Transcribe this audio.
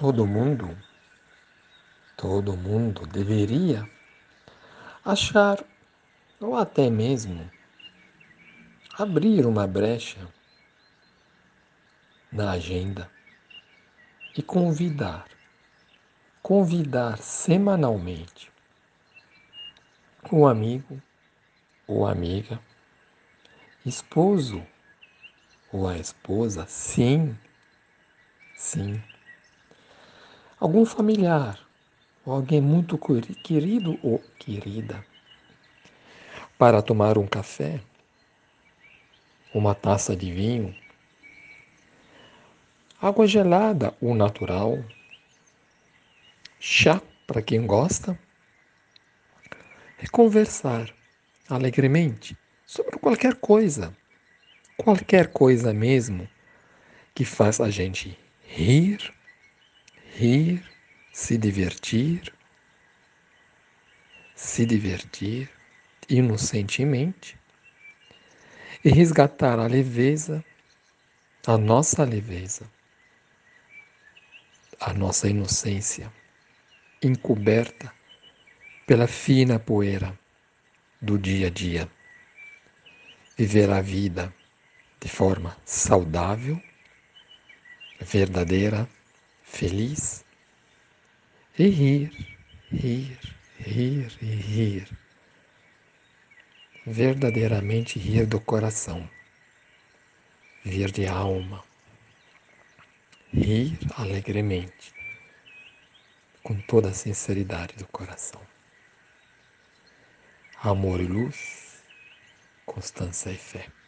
todo mundo, todo mundo deveria achar ou até mesmo abrir uma brecha na agenda e convidar, convidar semanalmente o amigo ou amiga, esposo ou a esposa, sim, sim, algum familiar, ou alguém muito querido ou querida, para tomar um café, uma taça de vinho, água gelada ou natural, chá para quem gosta, e conversar alegremente sobre qualquer coisa, qualquer coisa mesmo que faz a gente rir rir, se divertir, se divertir inocentemente e resgatar a leveza, a nossa leveza, a nossa inocência, encoberta pela fina poeira do dia a dia. Viver a vida de forma saudável, verdadeira, feliz e rir, rir, rir e rir. Verdadeiramente rir do coração, rir de alma, rir alegremente, com toda a sinceridade do coração. Amor e luz, constância e fé.